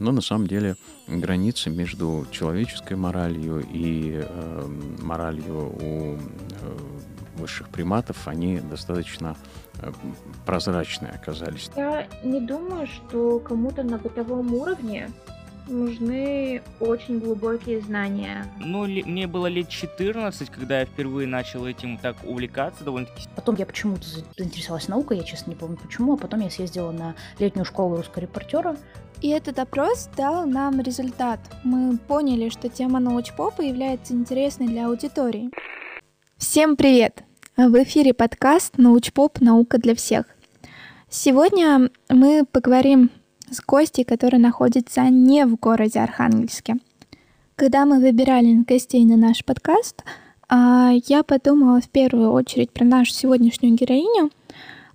Но на самом деле границы между человеческой моралью и э, моралью у э, высших приматов, они достаточно э, прозрачные оказались. Я не думаю, что кому-то на бытовом уровне нужны очень глубокие знания. Ну, ли, мне было лет 14, когда я впервые начал этим так увлекаться довольно-таки. Потом я почему-то заинтересовалась наукой, я честно не помню почему, а потом я съездила на летнюю школу русского репортера. И этот опрос дал нам результат. Мы поняли, что тема научпопа является интересной для аудитории. Всем привет! В эфире подкаст «Научпоп. Наука для всех». Сегодня мы поговорим с гостей, который находится не в городе Архангельске. Когда мы выбирали гостей на наш подкаст, а, я подумала в первую очередь про нашу сегодняшнюю героиню,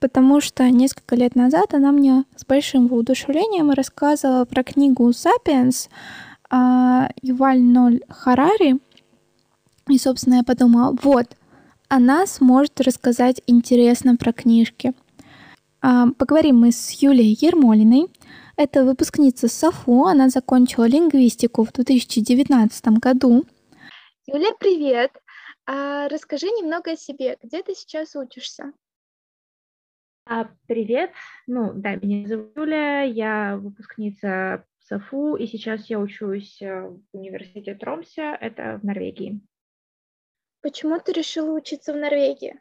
потому что несколько лет назад она мне с большим воодушевлением рассказывала про книгу «Сапиенс» а, Юваль Ноль Харари. И, собственно, я подумала, вот, она сможет рассказать интересно про книжки. А, поговорим мы с Юлией Ермолиной, это выпускница САФУ, она закончила лингвистику в 2019 году. Юля, привет! А, расскажи немного о себе. Где ты сейчас учишься? А, привет. Ну, да, меня зовут Юля, я выпускница САФУ, и сейчас я учусь э, в университете Тромсе, это в Норвегии. Почему ты решила учиться в Норвегии?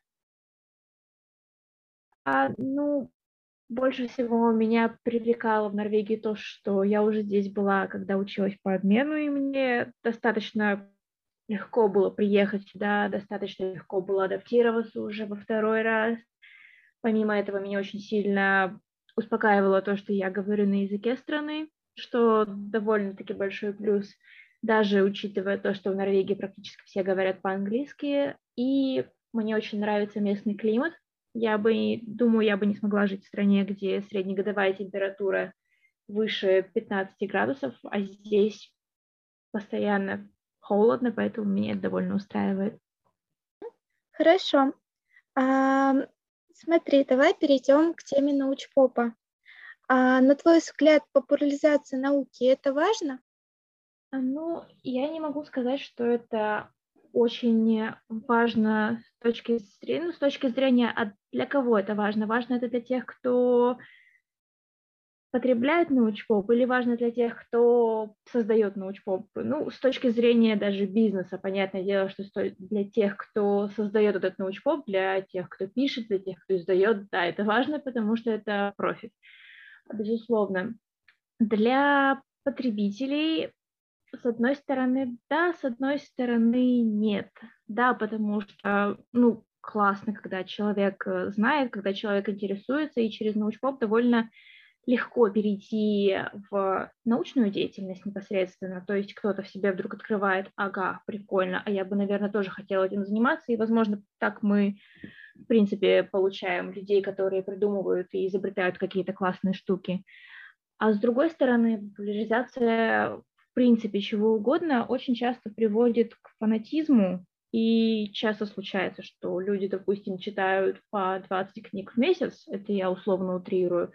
А, ну, больше всего меня привлекало в Норвегии то, что я уже здесь была, когда училась по обмену, и мне достаточно легко было приехать сюда, достаточно легко было адаптироваться уже во второй раз. Помимо этого, меня очень сильно успокаивало то, что я говорю на языке страны, что довольно-таки большой плюс, даже учитывая то, что в Норвегии практически все говорят по-английски, и мне очень нравится местный климат, я бы, думаю, я бы не смогла жить в стране, где среднегодовая температура выше 15 градусов, а здесь постоянно холодно, поэтому меня это довольно устраивает. Хорошо. Смотри, давай перейдем к теме научпопа. А, на твой взгляд, популяризация науки – это важно? А, ну, я не могу сказать, что это очень важно с точки зрения, ну, с точки зрения, а для кого это важно? Важно это для тех, кто потребляет научпоп, или важно для тех, кто создает научпоп? Ну, с точки зрения даже бизнеса, понятное дело, что для тех, кто создает этот научпоп, для тех, кто пишет, для тех, кто издает, да, это важно, потому что это профит, безусловно. Для потребителей с одной стороны, да, с одной стороны, нет. Да, потому что, ну, классно, когда человек э, знает, когда человек интересуется, и через научпоп довольно легко перейти в научную деятельность непосредственно. То есть кто-то в себе вдруг открывает, ага, прикольно, а я бы, наверное, тоже хотела этим заниматься. И, возможно, так мы, в принципе, получаем людей, которые придумывают и изобретают какие-то классные штуки. А с другой стороны, популяризация принципе чего угодно очень часто приводит к фанатизму, и часто случается, что люди, допустим, читают по 20 книг в месяц, это я условно утрирую,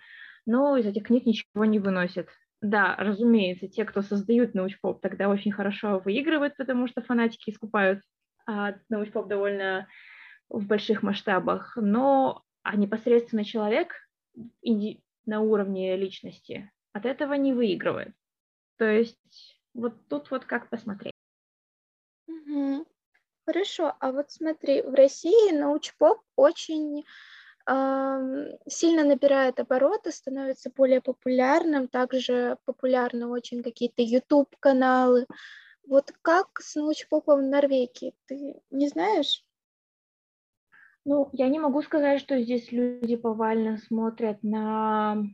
но из этих книг ничего не выносят. Да, разумеется, те, кто создают научпоп, тогда очень хорошо выигрывают, потому что фанатики искупают а научпоп довольно в больших масштабах, но а непосредственно человек на уровне личности от этого не выигрывает. То есть вот тут вот как посмотреть. Хорошо, а вот смотри, в России научпоп очень сильно набирает обороты, становится более популярным, также популярны очень какие-то YouTube-каналы. Вот как с научпопом в Норвегии, ты не знаешь? Ну, я не могу сказать, что здесь люди повально смотрят на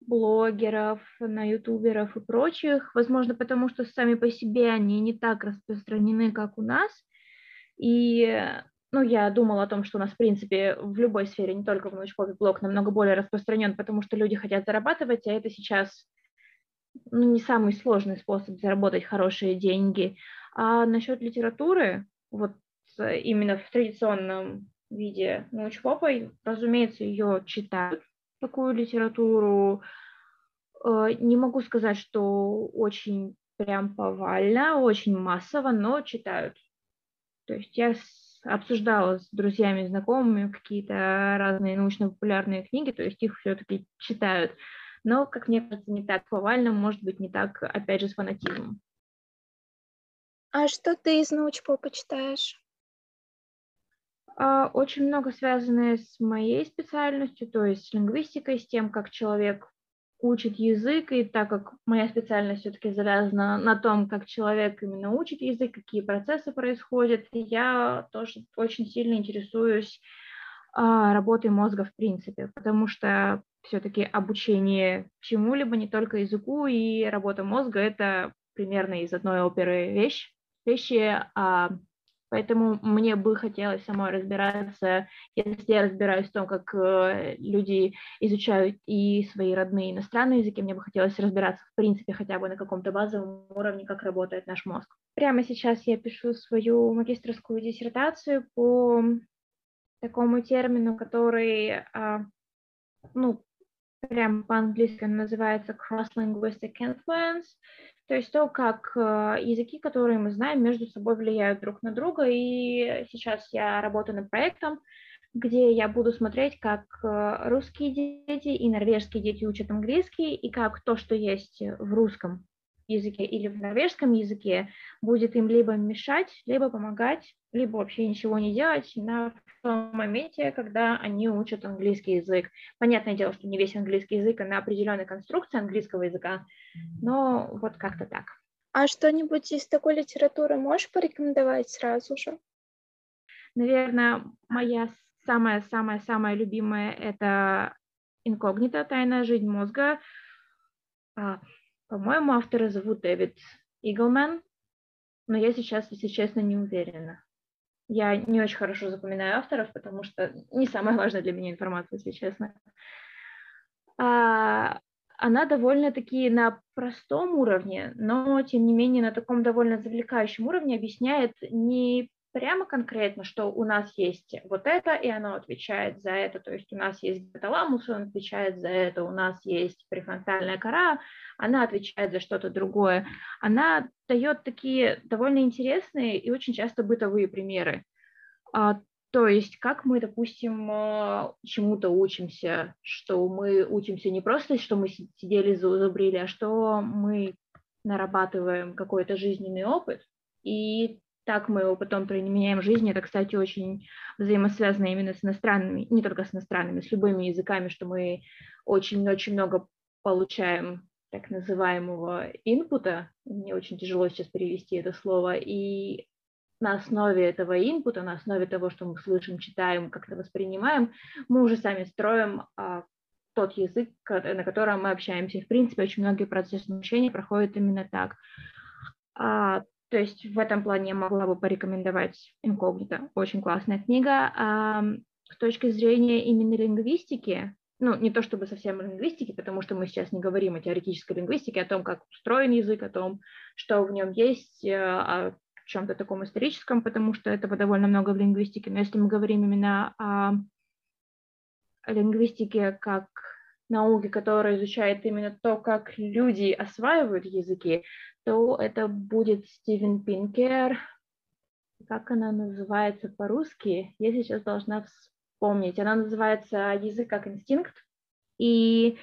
блогеров, на ютуберов и прочих, возможно, потому что сами по себе они не так распространены, как у нас. И ну, я думала о том, что у нас, в принципе, в любой сфере, не только в научпопе, блог намного более распространен, потому что люди хотят зарабатывать, а это сейчас ну, не самый сложный способ заработать хорошие деньги. А насчет литературы, вот именно в традиционном виде научпопа, разумеется, ее читают, такую литературу. Э, не могу сказать, что очень прям повально, очень массово, но читают. То есть я обсуждала с друзьями, знакомыми какие-то разные научно-популярные книги, то есть их все-таки читают. Но, как мне кажется, не так повально, может быть, не так, опять же, с фанатизмом. А что ты из научпопа читаешь? А, очень много связанное с моей специальностью, то есть с лингвистикой, с тем, как человек учит язык, и так как моя специальность все-таки завязана на том, как человек именно учит язык, какие процессы происходят, я тоже очень сильно интересуюсь а, работой мозга в принципе, потому что все-таки обучение чему-либо, не только языку, и работа мозга – это примерно из одной оперы вещь, вещи, а, Поэтому мне бы хотелось самой разбираться, если я разбираюсь в том, как э, люди изучают и свои родные иностранные языки, мне бы хотелось разбираться в принципе хотя бы на каком-то базовом уровне, как работает наш мозг. Прямо сейчас я пишу свою магистрскую диссертацию по такому термину, который, а, ну, прям по-английски называется cross-linguistic influence, то есть то, как э, языки, которые мы знаем, между собой влияют друг на друга. И сейчас я работаю над проектом, где я буду смотреть, как э, русские дети и норвежские дети учат английский, и как то, что есть в русском языке или в норвежском языке, будет им либо мешать, либо помогать, либо вообще ничего не делать на том моменте, когда они учат английский язык. Понятное дело, что не весь английский язык, а на определенной конструкции английского языка, но вот как-то так. А что-нибудь из такой литературы можешь порекомендовать сразу же? Наверное, моя самая-самая-самая любимая – это «Инкогнито. Тайная жизнь мозга». По-моему, автора зовут Дэвид Иглман, но я сейчас, если честно, не уверена. Я не очень хорошо запоминаю авторов, потому что не самая важная для меня информация, если честно. А, она довольно-таки на простом уровне, но тем не менее на таком довольно завлекающем уровне объясняет не прямо конкретно, что у нас есть вот это, и оно отвечает за это, то есть у нас есть гипоталамус, он отвечает за это, у нас есть префронтальная кора, она отвечает за что-то другое. Она дает такие довольно интересные и очень часто бытовые примеры. А, то есть как мы, допустим, а, чему-то учимся, что мы учимся не просто, что мы сидели, зубрили, а что мы нарабатываем какой-то жизненный опыт, и так мы его потом применяем в жизни. Это, кстати, очень взаимосвязано именно с иностранными, не только с иностранными, с любыми языками, что мы очень-очень много получаем так называемого инпута. Мне очень тяжело сейчас перевести это слово. И на основе этого инпута, на основе того, что мы слышим, читаем, как-то воспринимаем, мы уже сами строим а, тот язык, на котором мы общаемся. В принципе, очень многие процессы обучения проходят именно так. А, то есть в этом плане я могла бы порекомендовать инкогнито. Очень классная книга. А, с точки зрения именно лингвистики, ну, не то чтобы совсем лингвистики, потому что мы сейчас не говорим о теоретической лингвистике, о том, как устроен язык, о том, что в нем есть, э, о чем-то таком историческом, потому что этого довольно много в лингвистике. Но если мы говорим именно о лингвистике как науке, которая изучает именно то, как люди осваивают языки, то это будет Стивен Пинкер. Как она называется по-русски? Я сейчас должна вспомнить. Она называется «Язык как инстинкт». И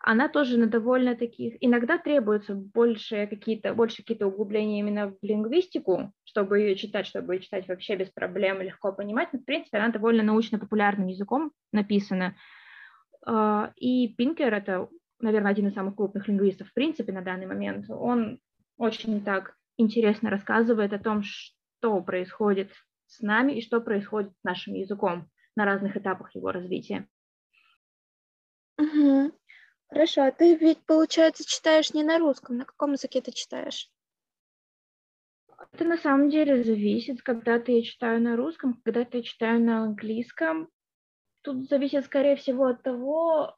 она тоже на довольно таких... Иногда требуется больше какие-то, больше какие-то углубления именно в лингвистику, чтобы ее читать, чтобы ее читать вообще без проблем, легко понимать. Но, в принципе, она довольно научно-популярным языком написана. А, и Пинкер — это, наверное, один из самых крупных лингвистов в принципе на данный момент. Он очень так интересно рассказывает о том, что происходит с нами и что происходит с нашим языком на разных этапах его развития. Угу. Хорошо, а ты ведь, получается, читаешь не на русском. На каком языке ты читаешь? Это на самом деле зависит, когда-то я читаю на русском, когда-то я читаю на английском. Тут зависит, скорее всего, от того,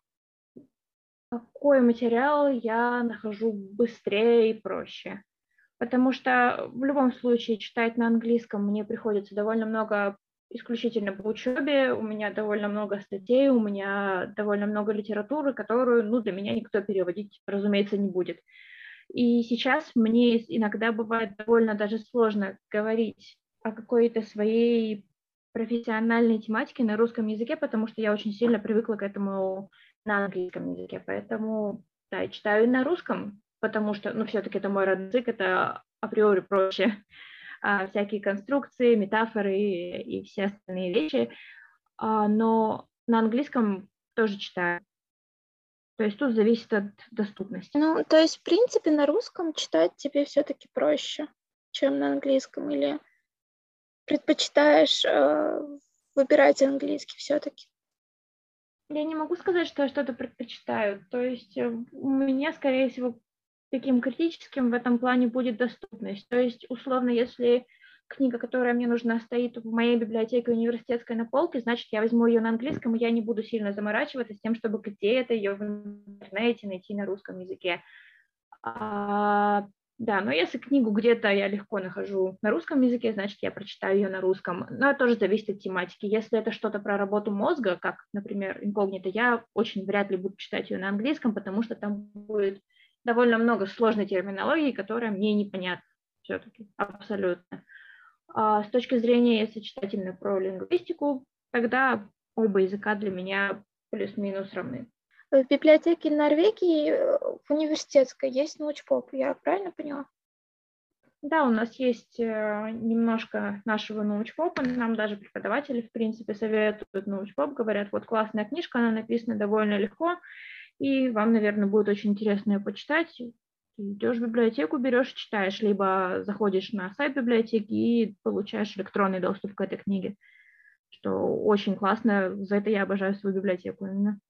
какой материал я нахожу быстрее и проще. Потому что в любом случае читать на английском мне приходится довольно много исключительно по учебе, у меня довольно много статей, у меня довольно много литературы, которую, ну, для меня никто переводить, разумеется, не будет. И сейчас мне иногда бывает довольно даже сложно говорить о какой-то своей профессиональной тематике на русском языке, потому что я очень сильно привыкла к этому на английском языке. Поэтому, да, читаю на русском, потому что, ну, все-таки это мой родной язык, это априори проще. А, всякие конструкции, метафоры и, и все остальные вещи. А, но на английском тоже читаю. То есть тут зависит от доступности. Ну, то есть, в принципе, на русском читать тебе все-таки проще, чем на английском, или предпочитаешь э, выбирать английский все-таки? Я не могу сказать, что я что-то предпочитаю. То есть э, у меня, скорее всего, таким критическим в этом плане будет доступность. То есть, условно, если книга, которая мне нужна, стоит в моей библиотеке университетской на полке, значит, я возьму ее на английском, и я не буду сильно заморачиваться с тем, чтобы где-то ее в интернете найти на русском языке. А, да, но если книгу где-то я легко нахожу на русском языке, значит, я прочитаю ее на русском. Но это тоже зависит от тематики. Если это что-то про работу мозга, как, например, инкогнито, я очень вряд ли буду читать ее на английском, потому что там будет довольно много сложной терминологии, которая мне непонятна все-таки, абсолютно. А с точки зрения, если читать именно про лингвистику, тогда оба языка для меня плюс-минус равны. В библиотеке Норвегии э, в университетской есть научпоп, я правильно поняла? Да, у нас есть э, немножко нашего научпопа, нам даже преподаватели, в принципе, советуют научпоп, говорят, вот классная книжка, она написана довольно легко, и вам, наверное, будет очень интересно ее почитать. Идешь в библиотеку, берешь, читаешь, либо заходишь на сайт библиотеки и получаешь электронный доступ к этой книге, что очень классно. За это я обожаю свою библиотеку именно.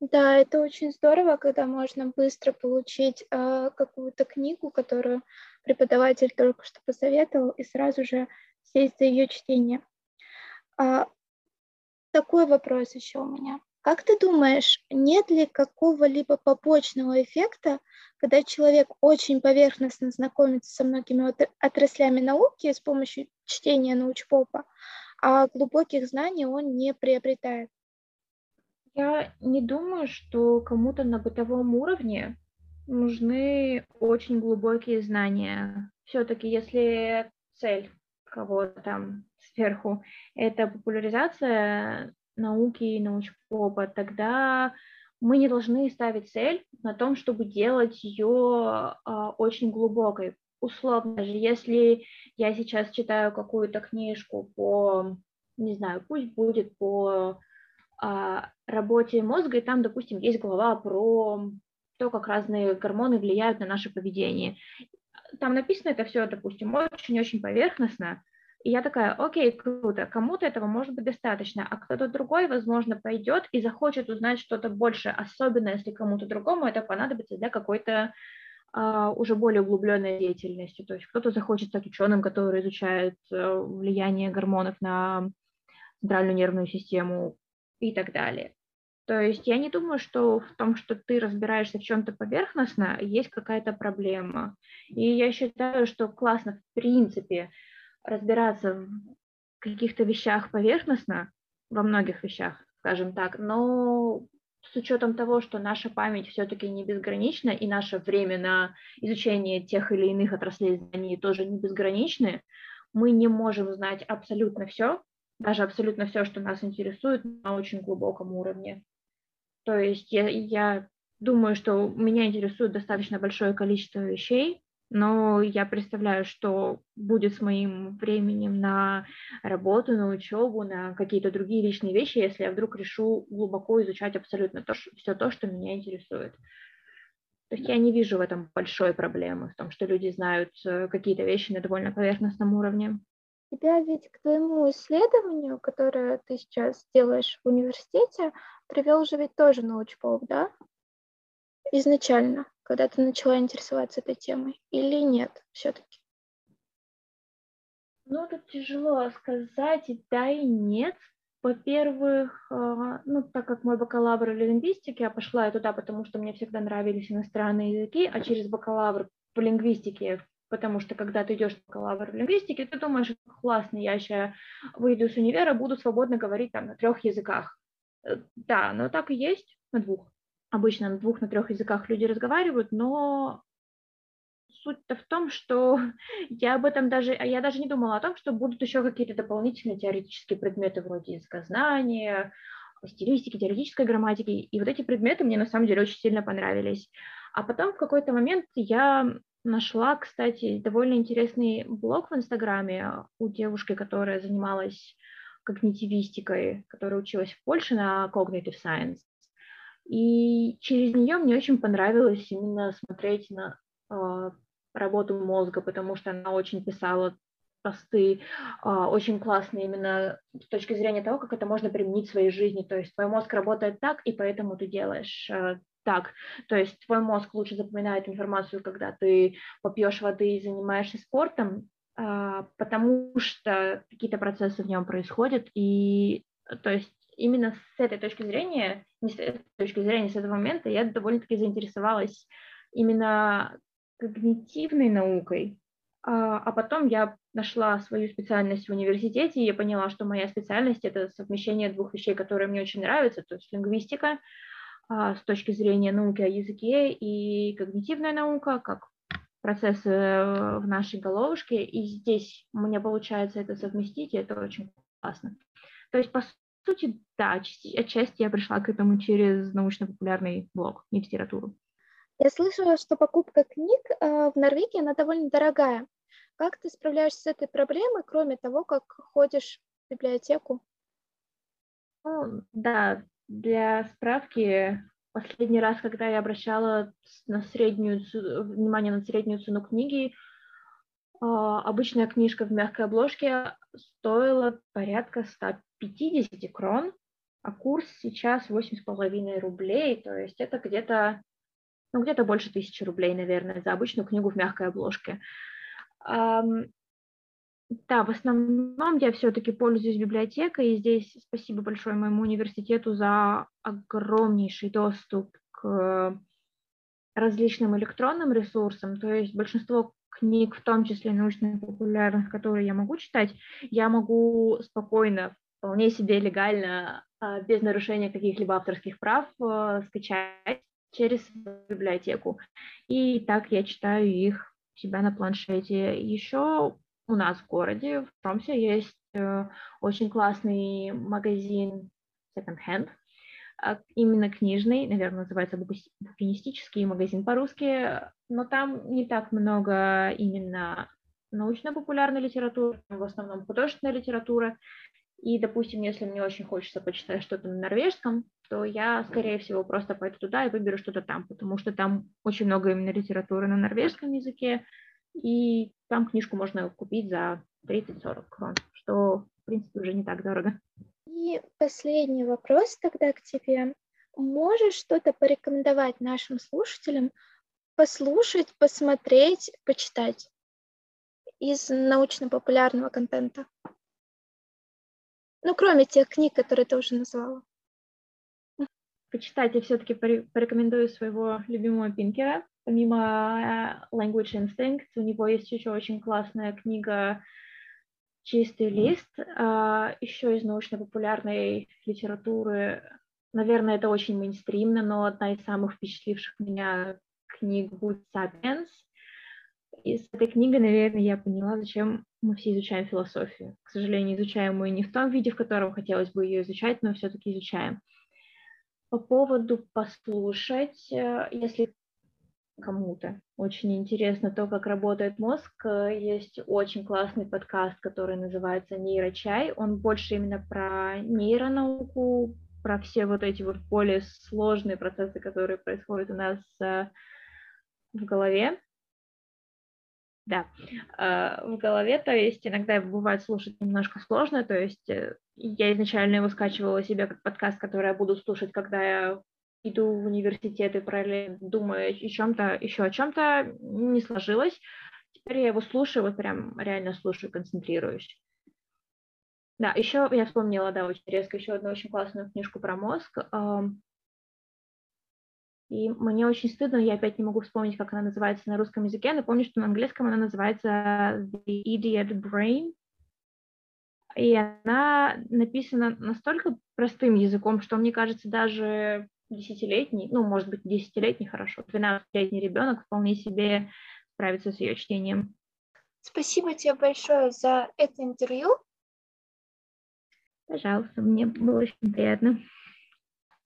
Да, это очень здорово, когда можно быстро получить э, какую-то книгу, которую преподаватель только что посоветовал, и сразу же сесть за ее чтение. А, такой вопрос еще у меня. Как ты думаешь, нет ли какого-либо побочного эффекта, когда человек очень поверхностно знакомится со многими отраслями науки с помощью чтения научпопа, а глубоких знаний он не приобретает? Я не думаю, что кому-то на бытовом уровне нужны очень глубокие знания. Все-таки, если цель кого-то там сверху – это популяризация науки и научпопа, тогда мы не должны ставить цель на том, чтобы делать ее а, очень глубокой. Условно же, если я сейчас читаю какую-то книжку по, не знаю, пусть будет по работе мозга, и там, допустим, есть глава про то, как разные гормоны влияют на наше поведение. Там написано это все, допустим, очень-очень поверхностно, и я такая, окей, круто, кому-то этого может быть достаточно, а кто-то другой, возможно, пойдет и захочет узнать что-то больше, особенно если кому-то другому это понадобится для какой-то uh, уже более углубленной деятельности. То есть кто-то захочет стать ученым, который изучает uh, влияние гормонов на центральную нервную систему и так далее. То есть я не думаю, что в том, что ты разбираешься в чем-то поверхностно, есть какая-то проблема. И я считаю, что классно в принципе разбираться в каких-то вещах поверхностно, во многих вещах, скажем так, но с учетом того, что наша память все-таки не безгранична, и наше время на изучение тех или иных отраслей знаний тоже не безграничны, мы не можем знать абсолютно все, даже абсолютно все, что нас интересует на очень глубоком уровне. То есть я, я думаю, что меня интересует достаточно большое количество вещей, но я представляю, что будет с моим временем на работу, на учебу, на какие-то другие личные вещи, если я вдруг решу глубоко изучать абсолютно то, все то, что меня интересует. То есть я не вижу в этом большой проблемы, в том, что люди знают э, какие-то вещи на довольно поверхностном уровне. Тебя ведь к твоему исследованию, которое ты сейчас делаешь в университете, привел же ведь тоже научпоп, да? Изначально когда ты начала интересоваться этой темой, или нет все-таки? Ну, тут тяжело сказать, и да, и нет. Во-первых, а, ну, так как мой бакалавр в лингвистике, я пошла туда, потому что мне всегда нравились иностранные языки, а через бакалавр по лингвистике потому что когда ты идешь на бакалавр в лингвистике, ты думаешь, классно, я сейчас выйду с универа, буду свободно говорить там на трех языках. Э, да, но так и есть, на двух. Обычно на двух, на трех языках люди разговаривают, но суть-то в том, что я об этом даже, я даже не думала о том, что будут еще какие-то дополнительные теоретические предметы вроде языкознания, стилистики, теоретической грамматики. И вот эти предметы мне на самом деле очень сильно понравились. А потом в какой-то момент я нашла, кстати, довольно интересный блог в Инстаграме у девушки, которая занималась когнитивистикой, которая училась в Польше на Cognitive Science. И через нее мне очень понравилось именно смотреть на э, работу мозга, потому что она очень писала посты, э, очень классные именно с точки зрения того, как это можно применить в своей жизни. То есть твой мозг работает так, и поэтому ты делаешь э, так. То есть твой мозг лучше запоминает информацию, когда ты попьешь воды и занимаешься спортом, а, потому что какие-то процессы в нем происходят. И то есть именно с этой точки зрения, не с этой точки зрения, с этого момента я довольно-таки заинтересовалась именно когнитивной наукой, а, а потом я нашла свою специальность в университете, и я поняла, что моя специальность — это совмещение двух вещей, которые мне очень нравятся, то есть лингвистика — с точки зрения науки о языке и когнитивная наука, как процессы э, в нашей головушке, и здесь мне получается это совместить, и это очень классно. То есть, по сути, да, отчасти я пришла к этому через научно-популярный блог, не литературу. Я слышала, что покупка книг э, в Норвегии, она довольно дорогая. Как ты справляешься с этой проблемой, кроме того, как ходишь в библиотеку? Ну, да, для справки, последний раз, когда я обращала на среднюю, внимание на среднюю цену книги, а, обычная книжка в мягкой обложке стоила порядка 150 крон, а курс сейчас 8,5 рублей, то есть это где-то ну, где-то больше тысячи рублей, наверное, за обычную книгу в мягкой обложке. Да, в основном я все-таки пользуюсь библиотекой, и здесь спасибо большое моему университету за огромнейший доступ к различным электронным ресурсам, то есть большинство книг, в том числе научно-популярных, которые я могу читать, я могу спокойно, вполне себе легально, а, без нарушения каких-либо авторских прав а, скачать через библиотеку. И так я читаю их себя на планшете. Еще у нас в городе, в Тромсе, есть э, очень классный магазин Second Hand, а, именно книжный, наверное, называется букинистический магазин по-русски, но там не так много именно научно-популярной литературы, в основном художественная литература. И, допустим, если мне очень хочется почитать что-то на норвежском, то я, скорее всего, просто пойду туда и выберу что-то там, потому что там очень много именно литературы на норвежском языке, и там книжку можно купить за 30-40 крон, что, в принципе, уже не так дорого. И последний вопрос тогда к тебе. Можешь что-то порекомендовать нашим слушателям послушать, посмотреть, почитать из научно-популярного контента? Ну, кроме тех книг, которые ты уже назвала. Почитать я все-таки порекомендую своего любимого Пинкера. Помимо э, Language Instinct, у него есть еще очень классная книга «Чистый лист», а, еще из научно-популярной литературы. Наверное, это очень мейнстримно, но одна из самых впечатливших меня книг будет «Сапиенс». И с этой книгой, наверное, я поняла, зачем мы все изучаем философию. К сожалению, изучаем мы не в том виде, в котором хотелось бы ее изучать, но все-таки изучаем. По поводу послушать, э, если кому-то. Очень интересно то, как работает мозг. Есть очень классный подкаст, который называется «Нейрочай». Он больше именно про нейронауку, про все вот эти вот более сложные процессы, которые происходят у нас э, в голове. Да, э, в голове, то есть иногда бывает слушать немножко сложно, то есть э, я изначально его скачивала себе как подкаст, который я буду слушать, когда я иду в университет и параллельно думаю о чем-то, еще о чем-то, не сложилось. Теперь я его слушаю, вот прям реально слушаю, концентрируюсь. Да, еще я вспомнила, да, очень резко еще одну очень классную книжку про мозг. И мне очень стыдно, я опять не могу вспомнить, как она называется на русском языке, но помню, что на английском она называется The Idiot Brain. И она написана настолько простым языком, что, мне кажется, даже десятилетний, ну, может быть, десятилетний, хорошо, 12-летний ребенок вполне себе справится с ее чтением. Спасибо тебе большое за это интервью. Пожалуйста, мне было очень приятно.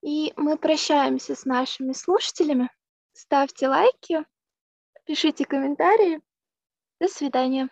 И мы прощаемся с нашими слушателями. Ставьте лайки, пишите комментарии. До свидания.